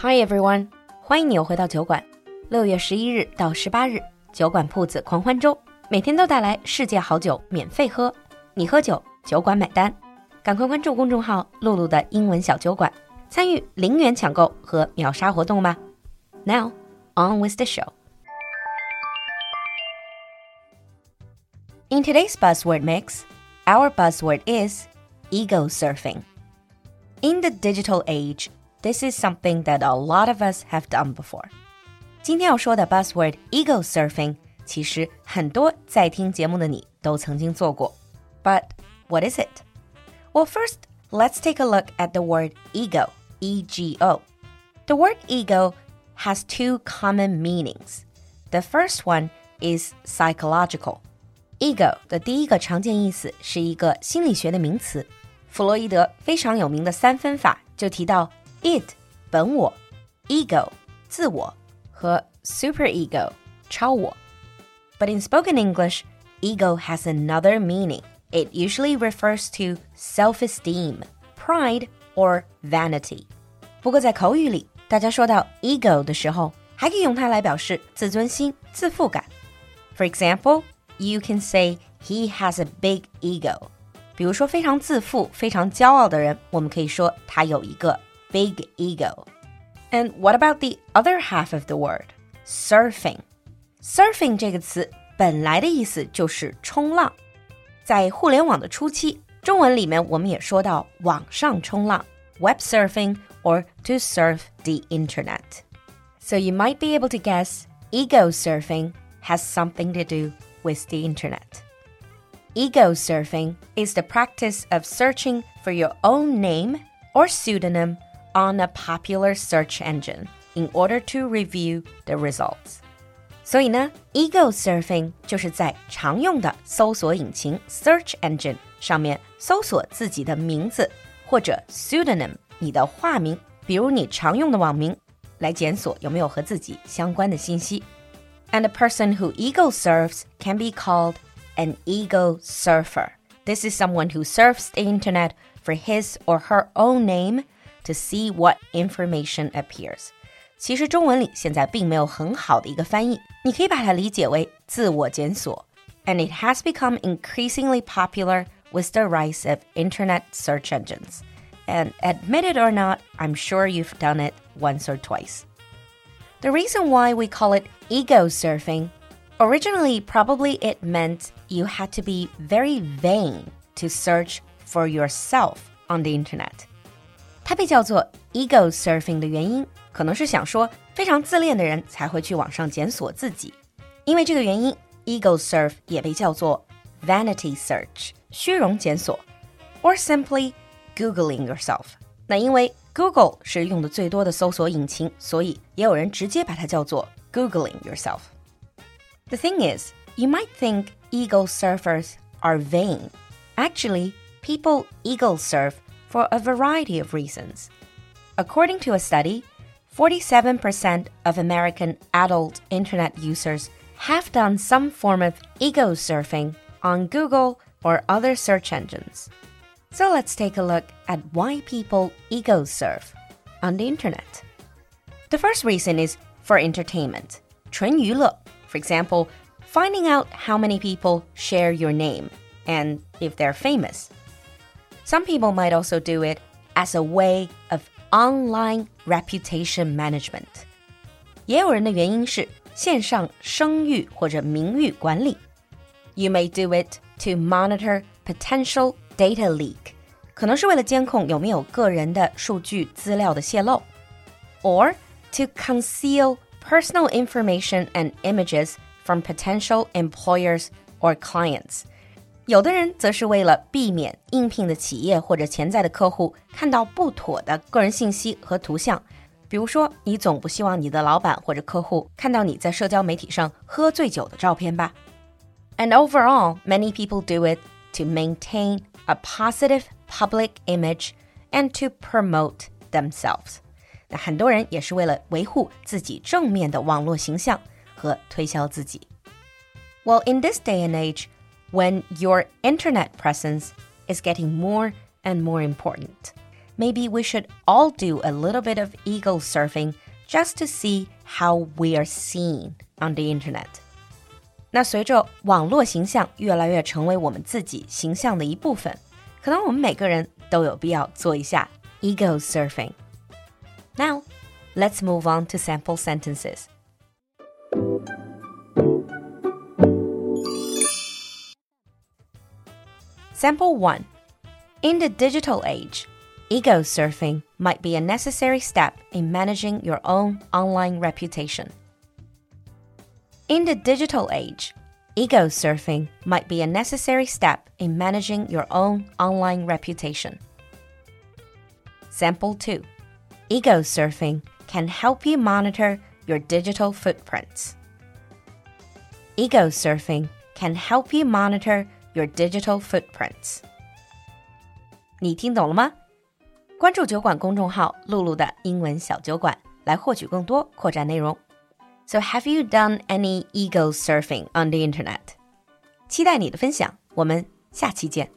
Hi everyone，欢迎你又回到酒馆。六月十一日到十八日，酒馆铺子狂欢周，每天都带来世界好酒免费喝，你喝酒，酒馆买单。赶快关注公众号“露露的英文小酒馆”，参与零元抢购和秒杀活动吧。Now on with the show. In today's buzzword mix, our buzzword is ego surfing. In the digital age, this is something that a lot of us have done before. 今天要说的 buzzword ego surfing，其实很多在听节目的你都曾经做过。But what is it? Well, first, let's take a look at the word ego, E G O. The word ego has two common meanings. The first one is psychological. Ego 的第一个常见意思是一个心理学的名词。弗洛伊德非常有名的三分法就提到 id 本我，ego 自我和 superego 超我。But in spoken English, ego has another meaning. It usually refers to self-esteem, pride, or vanity. 不过在口语里，大家说到 ego 的时候，还可以用它来表示自尊心、自负感。For example, you can say he has a big ego. 比如说非常自负、非常骄傲的人，我们可以说他有一个 big ego. And what about the other half of the word? Surfing. Surfing 这个词本来的意思就是冲浪。在互联网的初期，中文里面我们也说到网上冲浪 （web surfing） or to surf the internet. So you might be able to guess ego surfing has something to do with the internet. Ego surfing is the practice of searching for your own name or pseudonym on a popular search engine in order to review the results. 所以呢，ego surfing 就是在常用的搜索引擎 search engine 上面搜索自己的名字或者 pseudonym 你的化名，比如你常用的网名，来检索有没有和自己相关的信息。And a person who ego surfs can be called an ego surfer. This is someone who surfs the internet for his or her own name to see what information appears. 其实中文里现在并没有很好的一个翻译，你可以把它理解为自我检索。And it has become increasingly popular with the rise of internet search engines. And admit it or not, I'm sure you've done it once or twice. The reason why we call it ego surfing Originally, probably it meant you had to be very vain to search for yourself on the internet. 它被叫做 ego surfing 的原因，可能是想说非常自恋的人才会去网上检索自己。因为这个原因，ego surf 也被叫做 vanity search 虚荣检索，or simply googling yourself。那因为 Google 是用的最多的搜索引擎，所以也有人直接把它叫做 googling yourself。the thing is, you might think ego surfers are vain. Actually, people ego surf for a variety of reasons. According to a study, 47% of American adult internet users have done some form of ego surfing on Google or other search engines. So let's take a look at why people ego surf on the internet. The first reason is for entertainment. 纯娱乐 for example, finding out how many people share your name and if they're famous. Some people might also do it as a way of online reputation management. 也有人的原因是线上声誉或者名誉管理。You may do it to monitor potential data leak，可能是为了监控有没有个人的数据资料的泄露，or to conceal personal information and images from potential employers or clients. 有的人则是为了避免应聘的企业或者潜在的客户看到不妥的个人信息和图像。比如说，你总不希望你的老板或者客户看到你在社交媒体上喝醉酒的照片吧？And overall, many people do it to maintain a positive public image and to promote themselves. 那很多人也是为了维护自己正面的网络形象和推销自己。Well, in this day and age, when your internet presence is getting more and more important， maybe we should all do a little bit of ego surfing just to see how we are seen on the internet. 那随着网络形象越来越成为我们自己形象的一部分，可能我们每个人都有必要做一下 ego surfing. Now, let's move on to sample sentences. Sample 1 In the digital age, ego surfing might be a necessary step in managing your own online reputation. In the digital age, ego surfing might be a necessary step in managing your own online reputation. Sample 2 Ego surfing can help you monitor your digital footprints. Ego surfing can help you monitor your digital footprints. 你听懂了吗？关注酒馆公众号“露露的英文小酒馆”来获取更多扩展内容。so, have you done any ego surfing on the internet? 期待你的分享，我们下期见。